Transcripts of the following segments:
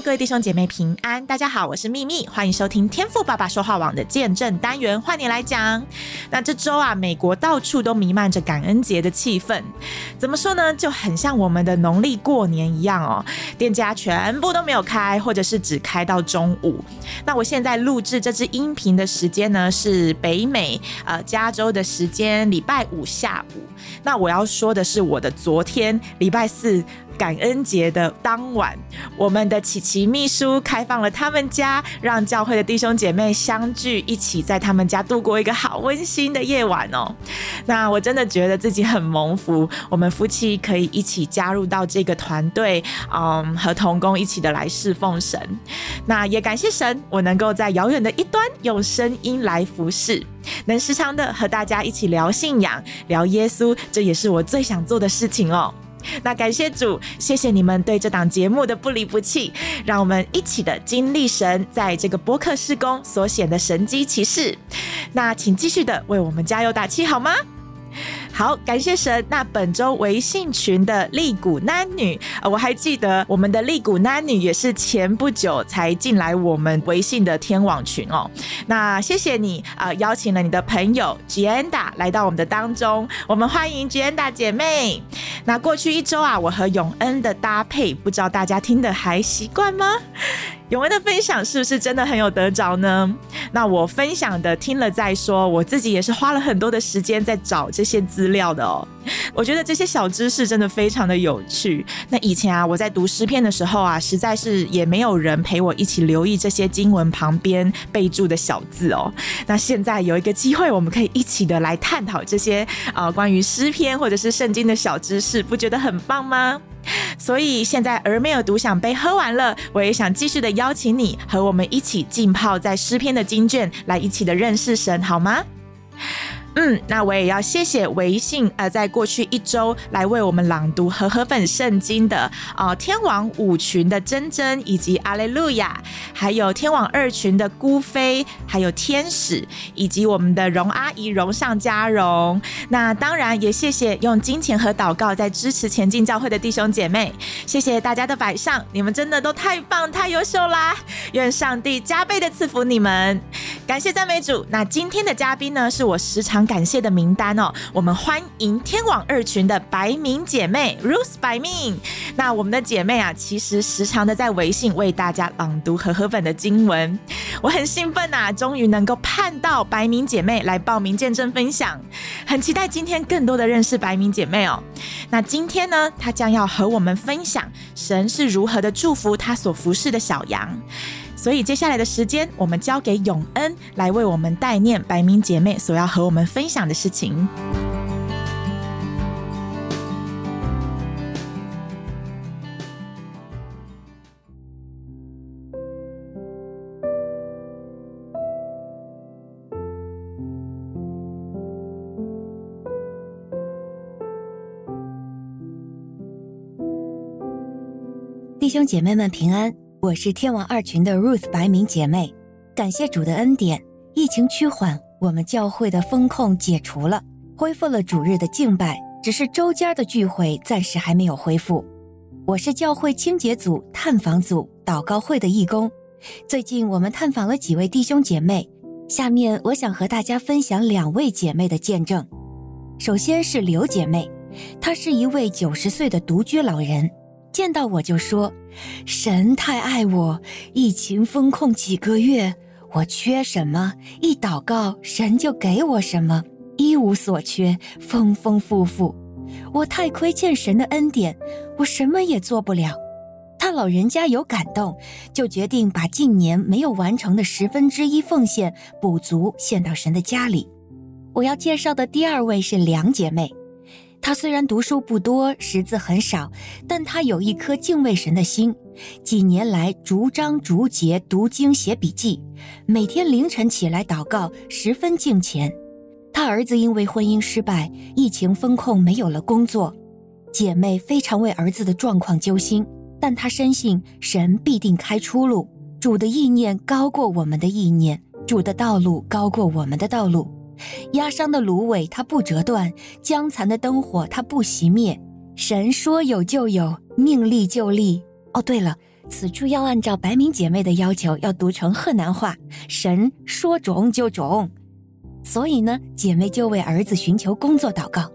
各位弟兄姐妹平安，大家好，我是秘密，欢迎收听天赋爸爸说话网的见证单元，换你来讲。那这周啊，美国到处都弥漫着感恩节的气氛，怎么说呢？就很像我们的农历过年一样哦，店家全部都没有开，或者是只开到中午。那我现在录制这支音频的时间呢，是北美呃加州的时间，礼拜五下午。那我要说的是，我的昨天礼拜四。感恩节的当晚，我们的琪其秘书开放了他们家，让教会的弟兄姐妹相聚，一起在他们家度过一个好温馨的夜晚哦。那我真的觉得自己很蒙福，我们夫妻可以一起加入到这个团队，嗯，和同工一起的来侍奉神。那也感谢神，我能够在遥远的一端用声音来服侍，能时常的和大家一起聊信仰、聊耶稣，这也是我最想做的事情哦。那感谢主，谢谢你们对这档节目的不离不弃，让我们一起的经历神在这个播客施工所显的神机骑士。那请继续的为我们加油打气，好吗？好，感谢神。那本周微信群的利谷男女，我还记得我们的利谷男女也是前不久才进来我们微信的天网群哦。那谢谢你啊，邀请了你的朋友吉安达来到我们的当中，我们欢迎吉安达姐妹。那过去一周啊，我和永恩的搭配，不知道大家听得还习惯吗？永恩的分享是不是真的很有得着呢？那我分享的听了再说，我自己也是花了很多的时间在找这些资料的哦。我觉得这些小知识真的非常的有趣。那以前啊，我在读诗篇的时候啊，实在是也没有人陪我一起留意这些经文旁边备注的小字哦。那现在有一个机会，我们可以一起的来探讨这些啊关于诗篇或者是圣经的小知识，不觉得很棒吗？所以现在儿没有独享杯喝完了，我也想继续的邀请你和我们一起浸泡在诗篇的经卷，来一起的认识神，好吗？嗯，那我也要谢谢微信呃，在过去一周来为我们朗读和合本圣经的啊、呃、天王五群的珍珍以及阿雷路亚，还有天王二群的孤飞，还有天使以及我们的荣阿姨荣上加荣。那当然也谢谢用金钱和祷告在支持前进教会的弟兄姐妹，谢谢大家的摆上，你们真的都太棒太优秀啦！愿上帝加倍的赐福你们，感谢赞美主。那今天的嘉宾呢，是我时常。感谢的名单哦，我们欢迎天网二群的白明姐妹 Ruth 白明。那我们的姐妹啊，其实时常的在微信为大家朗读和合本的经文，我很兴奋呐，终于能够盼到白明姐妹来报名见证分享，很期待今天更多的认识白明姐妹哦。那今天呢，她将要和我们分享神是如何的祝福她所服侍的小羊。所以接下来的时间，我们交给永恩来为我们代念白明姐妹所要和我们分享的事情。弟兄姐妹们平安。我是天王二群的 Ruth 白明姐妹，感谢主的恩典，疫情趋缓，我们教会的封控解除了，恢复了主日的敬拜，只是周间的聚会暂时还没有恢复。我是教会清洁组、探访组、祷告会的义工，最近我们探访了几位弟兄姐妹，下面我想和大家分享两位姐妹的见证。首先是刘姐妹，她是一位九十岁的独居老人。见到我就说：“神太爱我，疫情封控几个月，我缺什么，一祷告神就给我什么，一无所缺，丰丰富富。我太亏欠神的恩典，我什么也做不了。”他老人家有感动，就决定把近年没有完成的十分之一奉献补足，献到神的家里。我要介绍的第二位是梁姐妹。他虽然读书不多，识字很少，但他有一颗敬畏神的心。几年来，逐章逐节读经写笔记，每天凌晨起来祷告，十分敬虔。他儿子因为婚姻失败，疫情封控，没有了工作。姐妹非常为儿子的状况揪心，但她深信神必定开出路。主的意念高过我们的意念，主的道路高过我们的道路。压伤的芦苇，它不折断；将残的灯火，它不熄灭。神说有就有，命立就立。哦，对了，此处要按照白明姐妹的要求，要读成河南话。神说中就中。所以呢，姐妹就为儿子寻求工作祷告。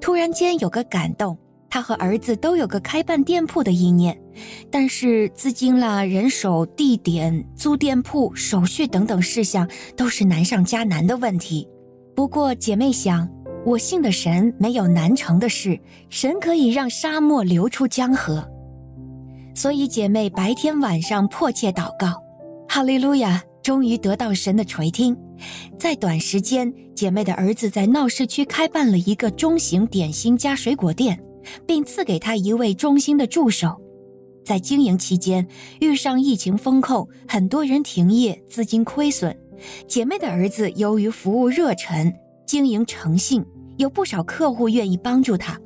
突然间有个感动，她和儿子都有个开办店铺的意念，但是资金啦、人手、地点、租店铺、手续等等事项都是难上加难的问题。不过姐妹想，我信的神没有难成的事，神可以让沙漠流出江河。所以姐妹白天晚上迫切祷告，哈利路亚，终于得到神的垂听。在短时间，姐妹的儿子在闹市区开办了一个中型点心加水果店，并赐给他一位忠心的助手。在经营期间，遇上疫情封控，很多人停业，资金亏损。姐妹的儿子由于服务热忱、经营诚信，有不少客户愿意帮助他。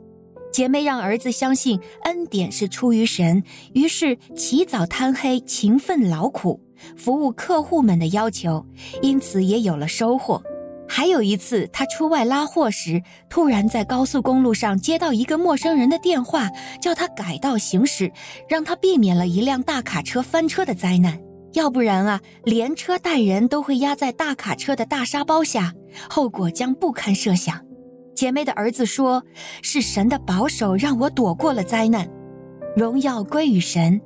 姐妹让儿子相信恩典是出于神，于是起早贪黑、勤奋劳苦，服务客户们的要求，因此也有了收获。还有一次，他出外拉货时，突然在高速公路上接到一个陌生人的电话，叫他改道行驶，让他避免了一辆大卡车翻车的灾难。要不然啊，连车带人都会压在大卡车的大沙包下，后果将不堪设想。姐妹的儿子说：“是神的保守让我躲过了灾难，荣耀归于神。”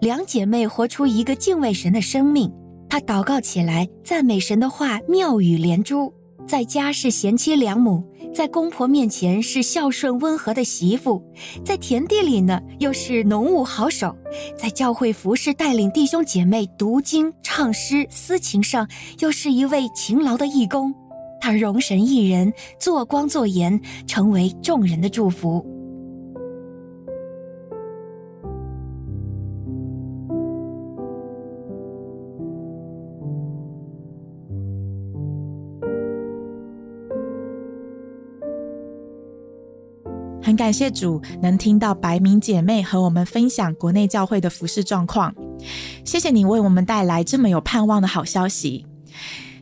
两姐妹活出一个敬畏神的生命。她祷告起来，赞美神的话妙语连珠，在家是贤妻良母，在公婆面前是孝顺温和的媳妇，在田地里呢又是农务好手，在教会服侍带领弟兄姐妹读经唱诗思情上又是一位勤劳的义工。他容神一人，做光做盐，成为众人的祝福。很感谢主能听到白明姐妹和我们分享国内教会的服饰状况，谢谢你为我们带来这么有盼望的好消息。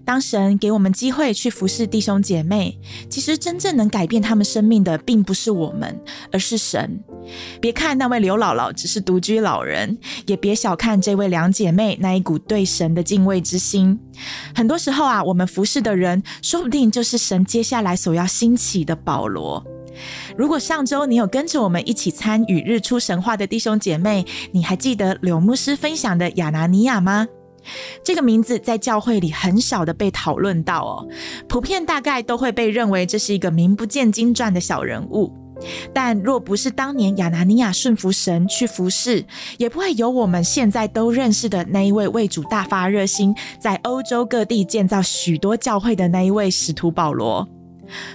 当神给我们机会去服侍弟兄姐妹，其实真正能改变他们生命的，并不是我们，而是神。别看那位刘姥姥只是独居老人，也别小看这位两姐妹那一股对神的敬畏之心。很多时候啊，我们服侍的人，说不定就是神接下来所要兴起的保罗。如果上周你有跟着我们一起参与日出神话的弟兄姐妹，你还记得柳牧师分享的亚拿尼亚吗？这个名字在教会里很少的被讨论到哦，普遍大概都会被认为这是一个名不见经传的小人物。但若不是当年亚拿尼亚顺服神去服侍，也不会有我们现在都认识的那一位为主大发热心，在欧洲各地建造许多教会的那一位使徒保罗。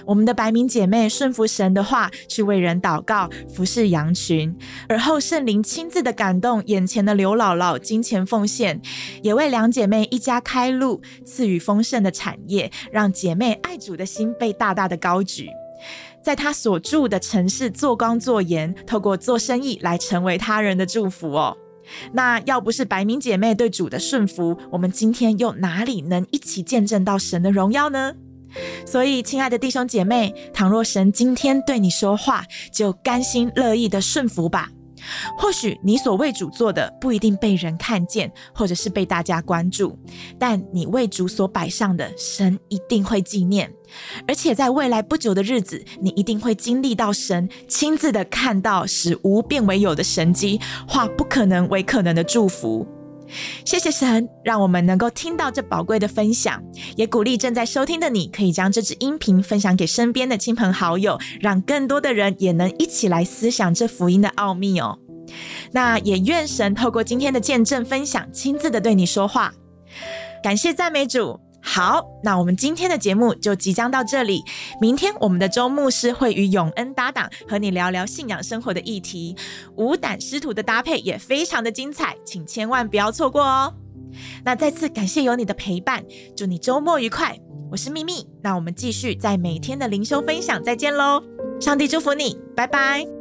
我们的白明姐妹顺服神的话，去为人祷告、服侍羊群，而后圣灵亲自的感动眼前的刘姥姥，金钱奉献，也为两姐妹一家开路，赐予丰盛的产业，让姐妹爱主的心被大大的高举。在她所住的城市做光做盐，透过做生意来成为他人的祝福哦。那要不是白明姐妹对主的顺服，我们今天又哪里能一起见证到神的荣耀呢？所以，亲爱的弟兄姐妹，倘若神今天对你说话，就甘心乐意的顺服吧。或许你所为主做的不一定被人看见，或者是被大家关注，但你为主所摆上的，神一定会纪念。而且在未来不久的日子，你一定会经历到神亲自的看到使无变为有的神迹，化不可能为可能的祝福。谢谢神，让我们能够听到这宝贵的分享，也鼓励正在收听的你，可以将这支音频分享给身边的亲朋好友，让更多的人也能一起来思想这福音的奥秘哦。那也愿神透过今天的见证分享，亲自的对你说话。感谢赞美主。好，那我们今天的节目就即将到这里。明天我们的周牧师会与永恩搭档，和你聊聊信仰生活的议题。无胆师徒的搭配也非常的精彩，请千万不要错过哦。那再次感谢有你的陪伴，祝你周末愉快。我是秘密，那我们继续在每天的灵修分享再见喽。上帝祝福你，拜拜。